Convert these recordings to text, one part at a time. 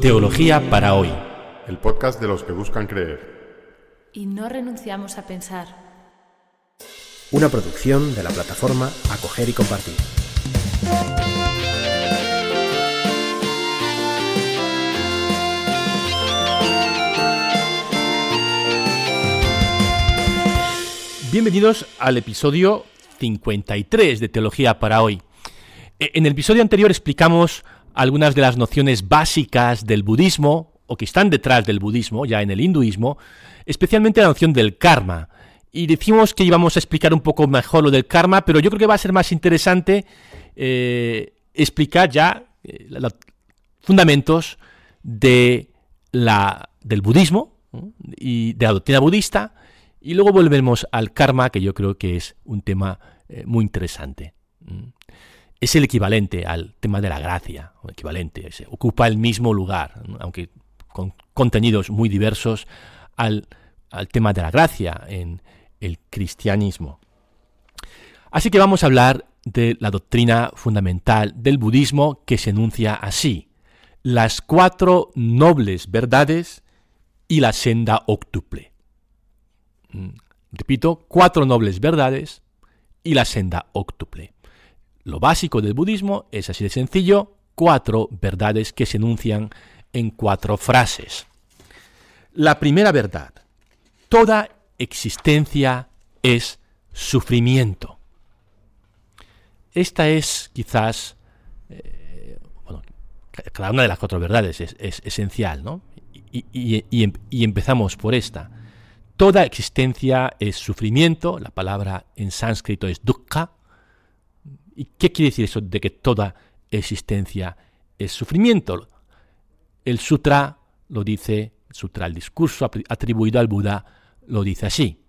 Teología para hoy. El podcast de los que buscan creer. Y no renunciamos a pensar. Una producción de la plataforma Acoger y Compartir. Bienvenidos al episodio 53 de Teología para hoy. E, en el episodio anterior explicamos algunas de las nociones básicas del budismo, o que están detrás del budismo, ya en el hinduismo, especialmente la noción del karma. Y decimos que íbamos a explicar un poco mejor lo del karma, pero yo creo que va a ser más interesante eh, explicar ya eh, los fundamentos de la, del budismo y de la doctrina budista, y luego volvemos al karma, que yo creo que es un tema eh, muy interesante es el equivalente al tema de la gracia, o equivalente, ocupa el mismo lugar, aunque con contenidos muy diversos al, al tema de la gracia en el cristianismo. Así que vamos a hablar de la doctrina fundamental del budismo que se enuncia así, las cuatro nobles verdades y la senda octuple. Mm, repito, cuatro nobles verdades y la senda octuple. Lo básico del budismo es así de sencillo, cuatro verdades que se enuncian en cuatro frases. La primera verdad, toda existencia es sufrimiento. Esta es quizás, eh, bueno, cada una de las cuatro verdades es, esencial, ¿no? Y, y empezamos por esta. Toda existencia es sufrimiento, la palabra en sánscrito es dukkha, ¿Y qué quiere decir eso de que toda existencia es sufrimiento? El sutra lo dice, el sutra, el discurso atribuido al Buda, lo dice así.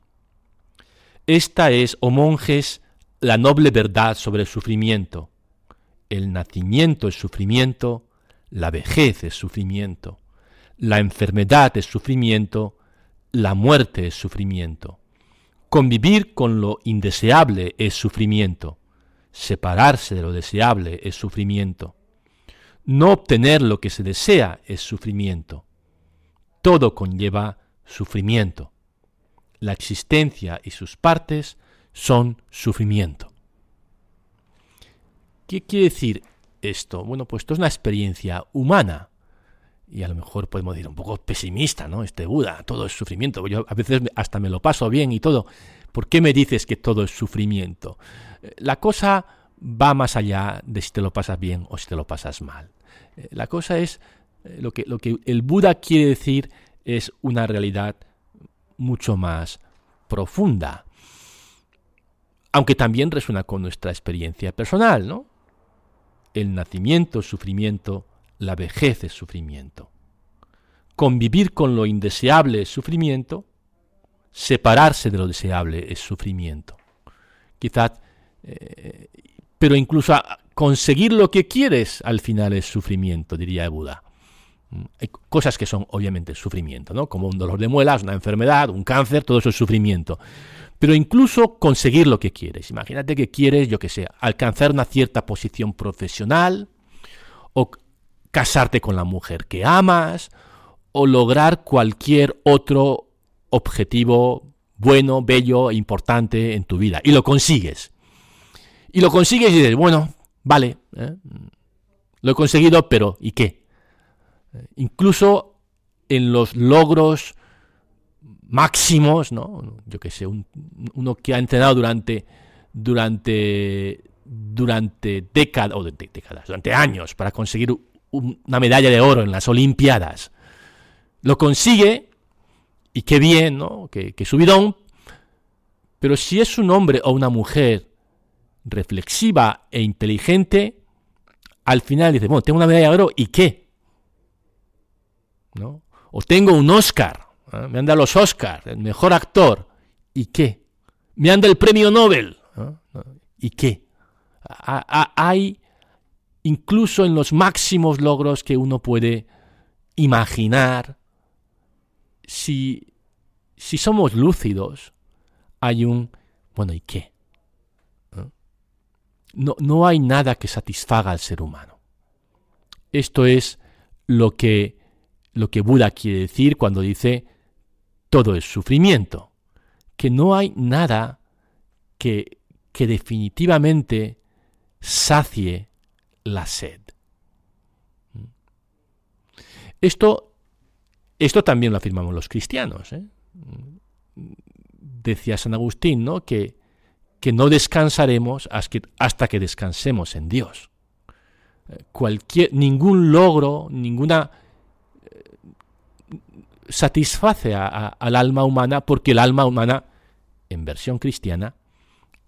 Esta es, oh monjes, la noble verdad sobre el sufrimiento. El nacimiento es sufrimiento, la vejez es sufrimiento, la enfermedad es sufrimiento, la muerte es sufrimiento. Convivir con lo indeseable es sufrimiento. Separarse de lo deseable es sufrimiento. No obtener lo que se desea es sufrimiento. Todo conlleva sufrimiento. La existencia y sus partes son sufrimiento. ¿Qué quiere decir esto? Bueno, pues esto es una experiencia humana. Y a lo mejor podemos decir un poco pesimista, ¿no? Este Buda, todo es sufrimiento. Yo a veces hasta me lo paso bien y todo. ¿Por qué me dices que todo es sufrimiento? La cosa va más allá de si te lo pasas bien o si te lo pasas mal. Eh, la cosa es, eh, lo que, lo que el Buda quiere decir es una realidad mucho más profunda. Aunque también resuena con nuestra experiencia personal, ¿no? El nacimiento sufrimiento, la vejez es sufrimiento. Convivir con lo indeseable es sufrimiento, separarse de lo deseable es sufrimiento. Quizás eh, pero incluso conseguir lo que quieres al final es sufrimiento, diría Buda. Mm, hay cosas que son obviamente sufrimiento, ¿no? Como un dolor de muelas, una enfermedad, un cáncer, todo eso es sufrimiento. Pero incluso conseguir lo que quieres. Imagínate que quieres, yo que sé, alcanzar una cierta posición profesional, o casarte con la mujer que amas, o lograr cualquier otro objetivo bueno, bello, importante en tu vida. Y lo consigues. Y lo consigues y dices, bueno, vale, ¿eh? lo he conseguido, pero ¿y qué? Incluso en los logros máximos, ¿no? Yo qué sé, uno que ha entrenado durante, durante, durante décadas, o décadas, durante años, para conseguir una medalla de oro en las Olimpiadas. Lo consigue, y qué bien, ¿no? Que, que subidón, pero si es un hombre o una mujer reflexiva e inteligente, al final dice, bueno, tengo una medalla de oro y qué? ¿No? O tengo un Oscar, ¿eh? me han dado los Oscars, el mejor actor, ¿y qué? Me han dado el premio Nobel, ¿eh? ¿y qué? hay, incluso en los máximos logros que uno puede imaginar, si, si somos lúcidos, hay un, bueno, ¿y qué? no, hay nada que satisfaga al ser humano. Esto es lo que lo que Buda quiere decir cuando dice todo es sufrimiento, que no hay nada que, que definitivamente sacie la sed. Esto, esto también lo afirmamos los cristianos. ¿eh? Decía San Agustín ¿no? que, que no descansaremos hasta que descansemos en Dios. Cualquier, ningún logro, ninguna satisface al alma humana porque el alma humana, en versión cristiana,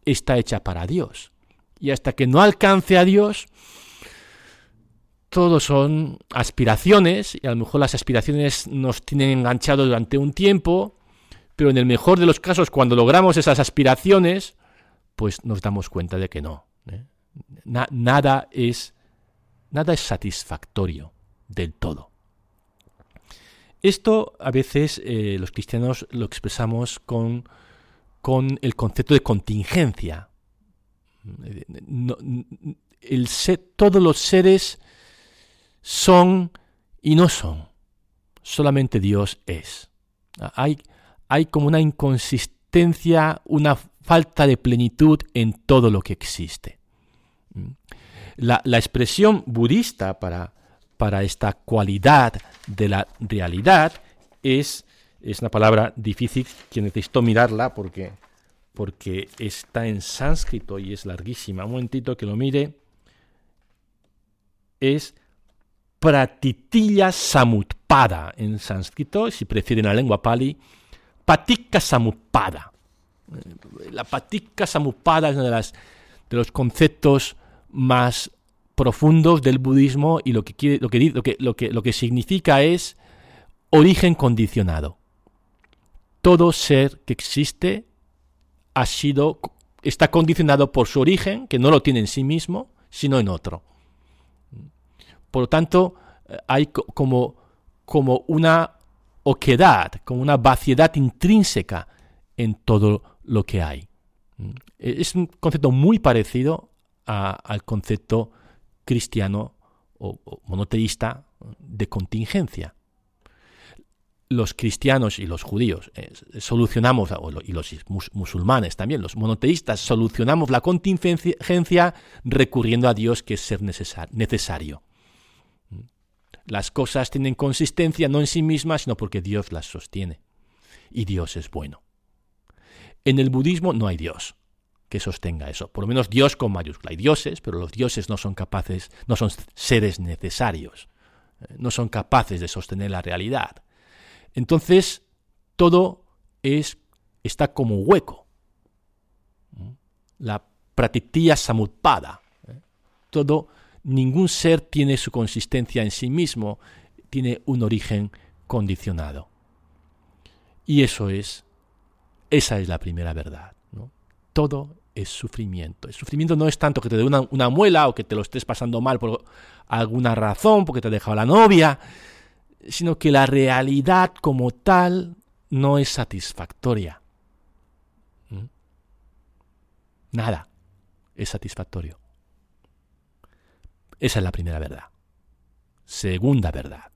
está hecha para Dios. Y hasta que no alcance a Dios, todo son aspiraciones, y a lo mejor las aspiraciones nos tienen enganchados durante un tiempo, pero en el mejor de los casos, cuando logramos esas aspiraciones, pues nos damos cuenta de que no. ¿eh? nada, es, nada es satisfactorio del todo. Esto a veces eh, los cristianos lo expresamos con, con, el concepto de contingencia. el todos los seres son y no son. Solamente Dios es. Hay, hay como una inconsistencia, una falta de plenitud en todo lo que existe. La, la expresión budista para, para esta cualidad de la realidad es, es una palabra difícil que necesito mirarla porque, porque está en sánscrito y es larguísima. Un momentito que lo mire. Es pratitilla samutpada en sánscrito, si prefieren la lengua pali, patika samutpada. La patika samutpada es uno de, las, de los conceptos más profundos del budismo y lo que, quiere, lo que, lo que, lo que, lo que significa es origen condicionado. Todo ser que existe ha sido, está condicionado por su origen, que no lo tiene en sí mismo, sino en otro. Por lo tanto, eh, hay como, como una oquedad, como una vaciedad intrínseca en todo lo que hay. Es un concepto muy parecido al concepto cristiano o, monoteísta de contingencia. Los cristianos y los judíos eh, solucionamos, y los musulmanes también, los monoteístas solucionamos la contingencia recurriendo a Dios que es ser necesario. Las cosas tienen consistencia no en sí mismas, sino porque Dios las sostiene. Y Dios es bueno. En el budismo no hay Dios que sostenga eso. Por lo menos Dios con mayúscula. Hay dioses, pero los dioses no son capaces, no son seres necesarios, eh, no son capaces de sostener la realidad. Entonces, todo es, está como hueco. La pratitya samutpada. ¿eh? Todo, ningún ser tiene su consistencia en sí mismo, tiene un origen condicionado. Y eso es, esa es la primera verdad. Todo es sufrimiento. El sufrimiento no es tanto que te dé una, muela o que te lo estés pasando mal por alguna razón, porque te ha dejado la novia, sino que la realidad como tal no es satisfactoria. ¿Mm? Nada es satisfactorio. Esa es la primera verdad. Segunda verdad.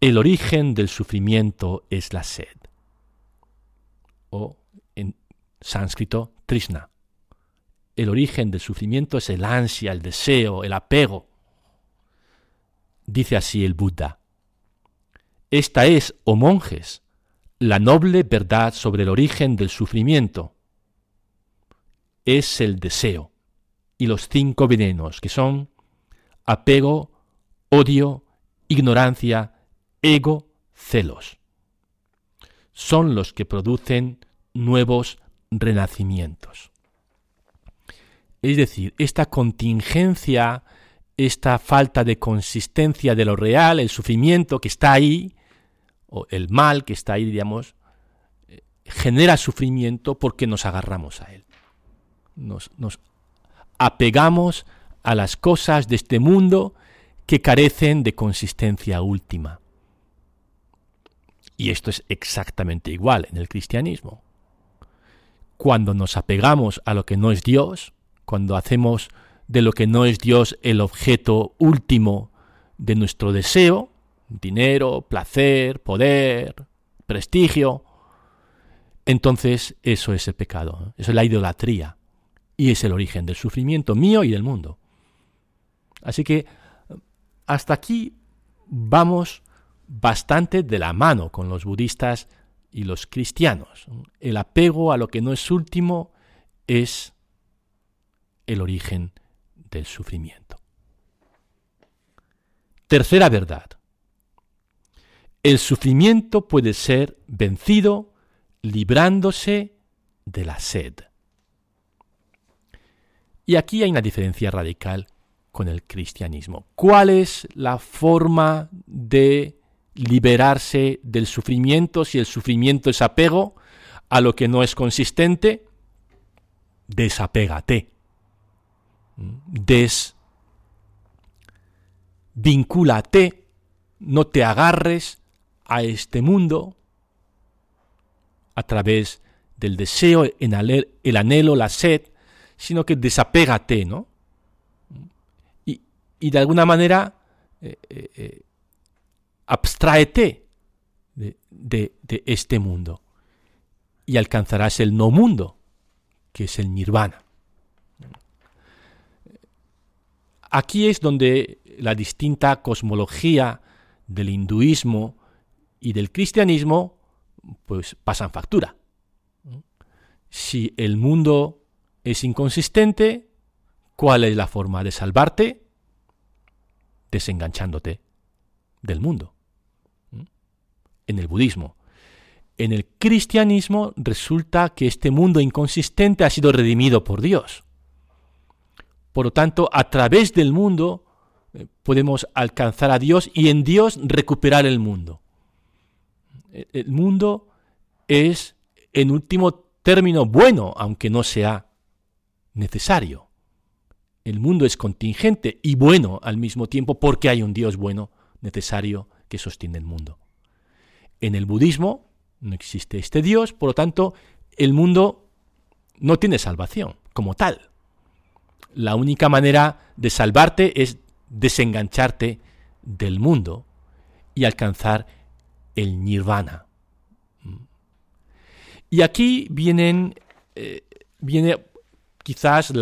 El origen del sufrimiento es la sed. O sánscrito Trishna. El origen del sufrimiento es el ansia, el deseo, el apego. Dice así el Buda. Esta es, oh monjes, la noble verdad sobre el origen del sufrimiento. Es el deseo y los cinco venenos que son apego, odio, ignorancia, ego, celos. Son los que producen nuevos renacimientos. Es decir, esta contingencia, esta falta de consistencia de lo real, el sufrimiento que está ahí, o el mal que está ahí, digamos, eh, genera sufrimiento porque nos agarramos a él. Nos, nos apegamos a las cosas de este mundo que carecen de consistencia última. Y esto es exactamente igual en el cristianismo. Cuando nos apegamos a lo que no es Dios, cuando hacemos de lo que no es Dios el objeto último de nuestro deseo, dinero, placer, poder, prestigio, entonces eso es el pecado, eso es la idolatría y es el origen del sufrimiento mío y del mundo. Así que hasta aquí vamos bastante de la mano con los budistas y los cristianos. El apego a lo que no es último es el origen del sufrimiento. Tercera verdad. El sufrimiento puede ser vencido librándose de la sed. Y aquí hay una diferencia radical con el cristianismo. ¿Cuál es la forma de liberarse del sufrimiento si el sufrimiento es apego a lo que no es consistente? Desapégate. Desvincúlate. No te agarres a este mundo a través del deseo, el anhelo, la sed, sino que desapégate, ¿no? Y, de alguna manera eh, eh, eh, abstráete de, de este mundo y alcanzarás el no mundo, que es el nirvana. Aquí es donde la distinta cosmología del hinduismo y del cristianismo pues pasan factura. Si el mundo es inconsistente, ¿cuál es la forma de salvarte? Desenganchándote del mundo. En el budismo. En el cristianismo resulta que este mundo inconsistente ha sido redimido por Dios. Por lo tanto, a través del mundo eh, podemos alcanzar a Dios y en Dios recuperar el mundo el mundo es, en último término, bueno, aunque no sea necesario. El mundo es contingente y bueno al mismo tiempo porque hay un Dios bueno, necesario, que sostiene el mundo. En el budismo no existe este Dios, por lo tanto, el mundo no tiene salvación como tal. La única manera de salvarte es desengancharte del mundo y alcanzar el nirvana. Y aquí vienen, eh, viene quizás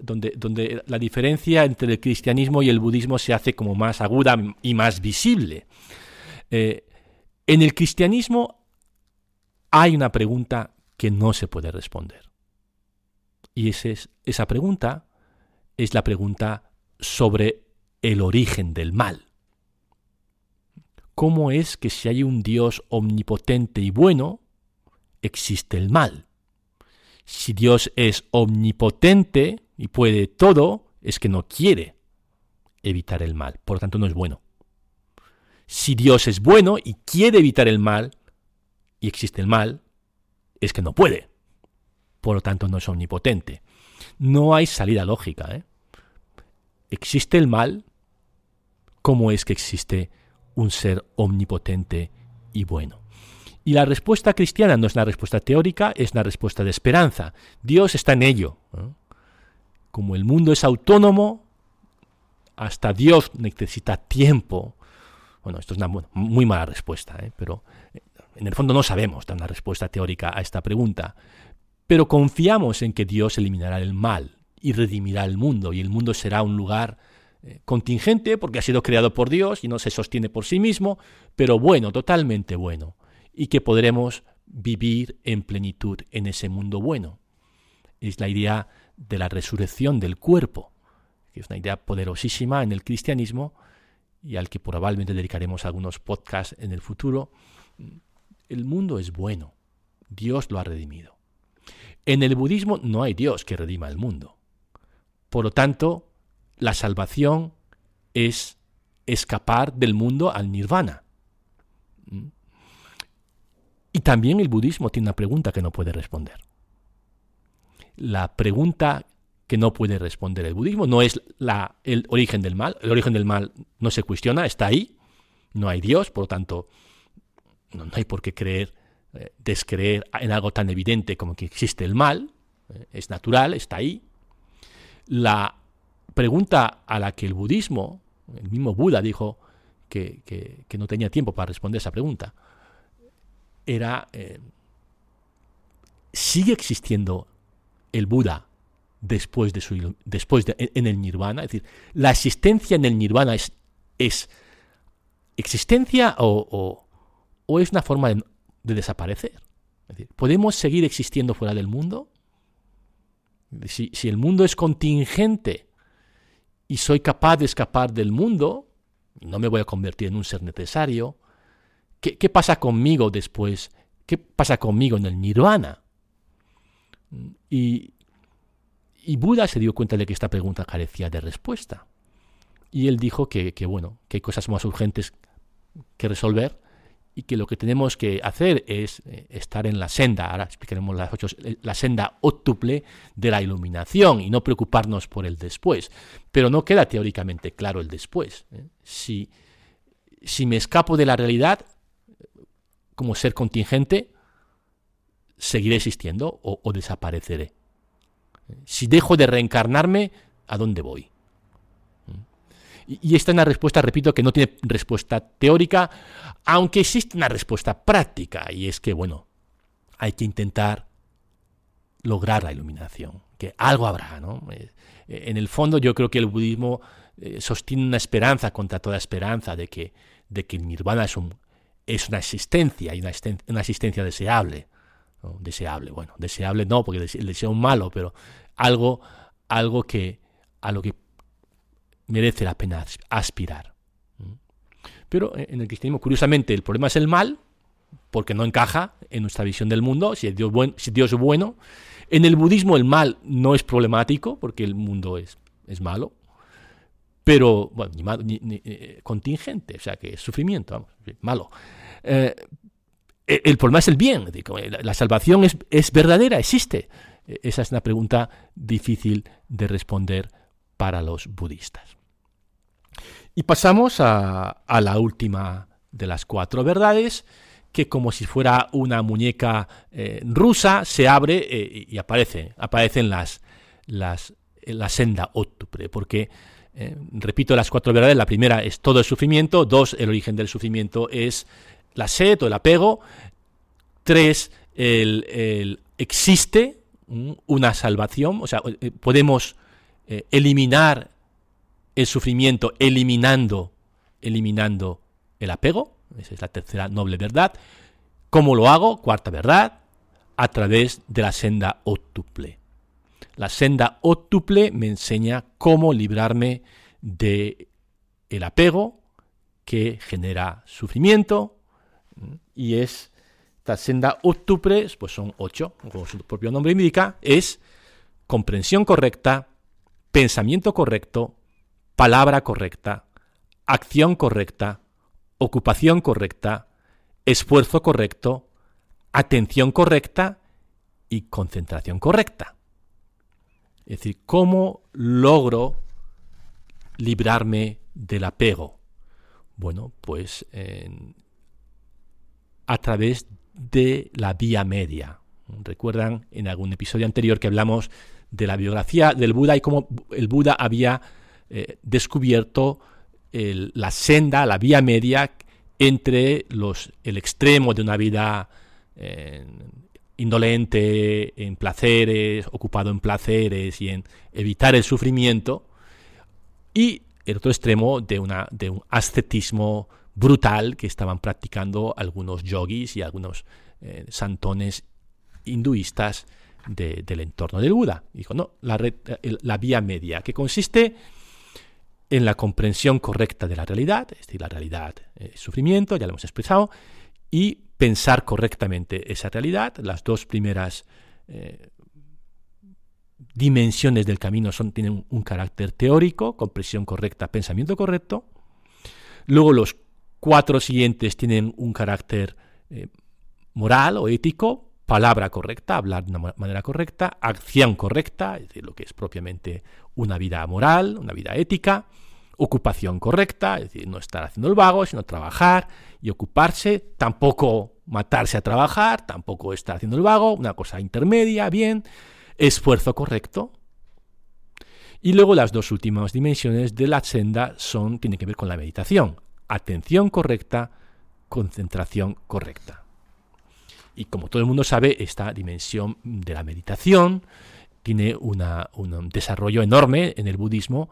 donde, la diferencia entre el cristianismo y el budismo se hace como más aguda y más visible. Eh, en el cristianismo hay una pregunta que no se puede responder. Y es, esa pregunta es la pregunta sobre el origen del mal. ¿Cómo es que si hay un Dios omnipotente y bueno, existe el mal? Si Dios es omnipotente y puede todo, es que no quiere evitar el mal, por lo tanto no es bueno. Si Dios es bueno y quiere evitar el mal, y existe el mal, es que no puede. Por lo tanto no es omnipotente. No hay salida lógica. ¿eh? ¿Existe el mal? ¿Cómo es que existe un ser omnipotente y bueno. Y la respuesta cristiana no es una respuesta teórica, es una respuesta de esperanza. Dios está en ello. Como el mundo es autónomo, hasta Dios necesita tiempo. Bueno, esto es una muy mala respuesta, ¿eh? pero eh, en el fondo no sabemos dar una respuesta teórica a esta pregunta. Pero confiamos en que Dios eliminará el mal y redimirá el mundo, y el mundo será un lugar eh, contingente porque ha sido creado por Dios y no se sostiene por sí mismo, pero bueno, totalmente bueno, y que podremos vivir en plenitud en ese mundo bueno. Es la idea de la resurrección del cuerpo, que es una idea poderosísima en el cristianismo y al que probablemente dedicaremos algunos podcasts en el futuro. El mundo es bueno, Dios lo ha redimido. En el budismo no hay Dios que redima el mundo. Por lo tanto, la salvación es escapar del mundo al nirvana. Y también el budismo tiene una pregunta que no puede responder. La pregunta que no puede responder el budismo no es la, el origen del mal. El origen del mal no se cuestiona, está ahí. No hay Dios, por lo tanto, no, hay por qué creer, eh, descreer en algo tan evidente como que existe el mal. Eh, es natural, está ahí. La pregunta a la que el budismo, el mismo Buda dijo que, no tenía tiempo para responder esa pregunta, era, eh, ¿sigue existiendo el Buda después de su después de, en el nirvana? Es decir, ¿la existencia en el nirvana es, es existencia o, o, es una forma de, desaparecer? Es decir, ¿podemos seguir existiendo fuera del mundo? Si, si el mundo es contingente y soy capaz de escapar del mundo, no me voy a convertir en un ser necesario, ¿qué, pasa conmigo después? ¿Qué pasa conmigo en el nirvana? Y, Buda se dio cuenta de que esta pregunta carecía de respuesta. Y él dijo que, bueno, que hay cosas más urgentes que resolver y que lo que tenemos que hacer es eh, estar en la senda, ahora explicaremos las ocho, la senda óctuple de la iluminación y no preocuparnos por el después. Pero no queda teóricamente claro el después. ¿eh? Si, si me escapo de la realidad como ser contingente, seguiré existiendo o, o desapareceré. Si dejo de reencarnarme, ¿a dónde voy? Y esta es una respuesta, repito, que no tiene respuesta teórica, aunque existe una respuesta práctica, y es que, bueno, hay que intentar lograr la iluminación, que algo habrá, ¿no? Eh, en el fondo yo creo que el budismo eh, sostiene una esperanza contra toda esperanza de que, de que el nirvana es, un, es una existencia, y una, una existencia deseable. Deseable, bueno, deseable no, porque el deseo es malo, pero algo, algo que, a lo que merece la pena aspirar. Pero en el cristianismo, curiosamente, el problema es el mal, porque no encaja en nuestra visión del mundo, si Dios, si Dios es bueno. En el budismo el mal no es problemático, porque el mundo es, es malo, pero eh, contingente, o sea, que es sufrimiento, vamos, malo. Eh, el problema es el bien, la salvación es, es verdadera, existe. Esa es una pregunta difícil de responder para los budistas. Y pasamos a, la última de las cuatro verdades, que como si fuera una muñeca eh, rusa, se abre y aparece, aparecen las, las, la senda óctuple, porque, eh, repito, las cuatro verdades, la primera es todo el sufrimiento, dos, el origen del sufrimiento es la sed o el apego, tres, el, existe una salvación, o sea, podemos eliminar el sufrimiento eliminando, eliminando el apego. Esa es la tercera noble verdad. ¿Cómo lo hago? Cuarta verdad, a través de la senda óctuple. La senda óctuple me enseña cómo librarme de el apego que genera sufrimiento y es la senda óctuple, pues son ocho, como su propio nombre indica, es comprensión correcta, pensamiento correcto, palabra correcta, acción correcta, ocupación correcta, esfuerzo correcto, atención correcta y concentración correcta. Es decir, ¿cómo logro librarme del apego? Bueno, pues a través de la vía media. Recuerdan en algún episodio anterior que hablamos de la biografía del Buda y cómo el Buda había eh, descubierto la senda, la vía media entre los, el extremo de una vida eh, indolente, en placeres, ocupado en placeres y en evitar el sufrimiento, y el otro extremo de, un ascetismo brutal que estaban practicando algunos yogis y algunos eh, santones hinduistas del entorno del Buda. Dijo, no, la, vía media, que consiste en la comprensión correcta de la realidad, es decir, la realidad es sufrimiento, ya lo hemos expresado, y pensar correctamente esa realidad. Las dos primeras eh, dimensiones del camino son, tienen un carácter teórico, comprensión correcta, pensamiento correcto. Luego los cuatro siguientes tienen un carácter eh, moral o ético, palabra correcta, hablar de una manera correcta, acción correcta, es decir, lo que es propiamente una vida moral, una vida ética, ocupación correcta, es decir, no estar haciendo el vago, sino trabajar y ocuparse, tampoco matarse a trabajar, tampoco estar haciendo el vago, una cosa intermedia, bien, esfuerzo correcto. Y luego las dos últimas dimensiones de la senda son, tienen que ver con la meditación, atención correcta, concentración correcta. Y como todo el mundo sabe, esta dimensión de la meditación tiene un desarrollo enorme en el budismo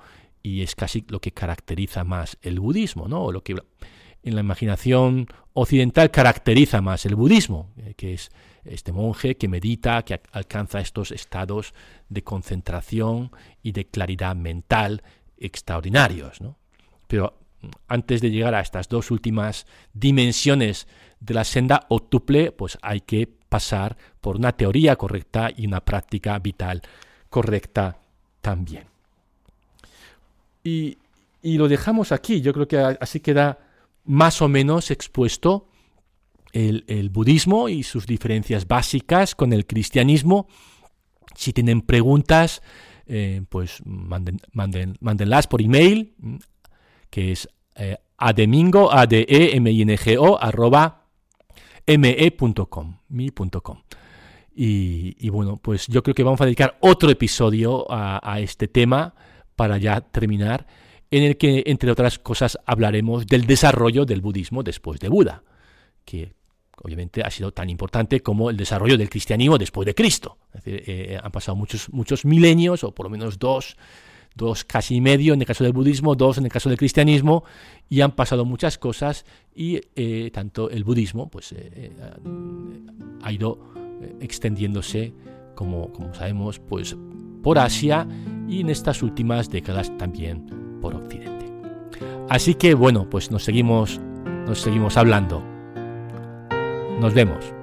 y es casi lo que caracteriza más el budismo, ¿no? O lo que en la imaginación occidental caracteriza más el budismo, eh, que es este monje que medita, que alcanza estos estados de concentración y de claridad mental extraordinarios. ¿no? Pero antes de llegar a estas dos últimas dimensiones de la senda octuple, pues hay que pasar por una teoría correcta y una práctica vital correcta también. Y, lo dejamos aquí, yo creo que así queda más o menos expuesto el, budismo y sus diferencias básicas con el cristianismo. Si tienen preguntas, eh, pues manden, manden, mándenlas por email que es eh, ademingo, a d e m i n g o arroba me.com, mi.com. Y, y, bueno, pues yo creo que vamos a dedicar otro episodio a, este tema para ya terminar, en el que, entre otras cosas, hablaremos del desarrollo del budismo después de Buda, que obviamente ha sido tan importante como el desarrollo del cristianismo después de Cristo. Es decir, eh, han pasado muchos, muchos milenios, o por lo menos dos, dos casi y medio en el caso del budismo, dos en el caso del cristianismo, y han pasado muchas cosas y eh, tanto el budismo pues, eh, eh, ha ido extendiéndose, como, como sabemos, pues, por Asia y en estas últimas décadas también por Occidente. Así que bueno, pues nos seguimos, nos seguimos hablando. Nos vemos.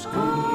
school.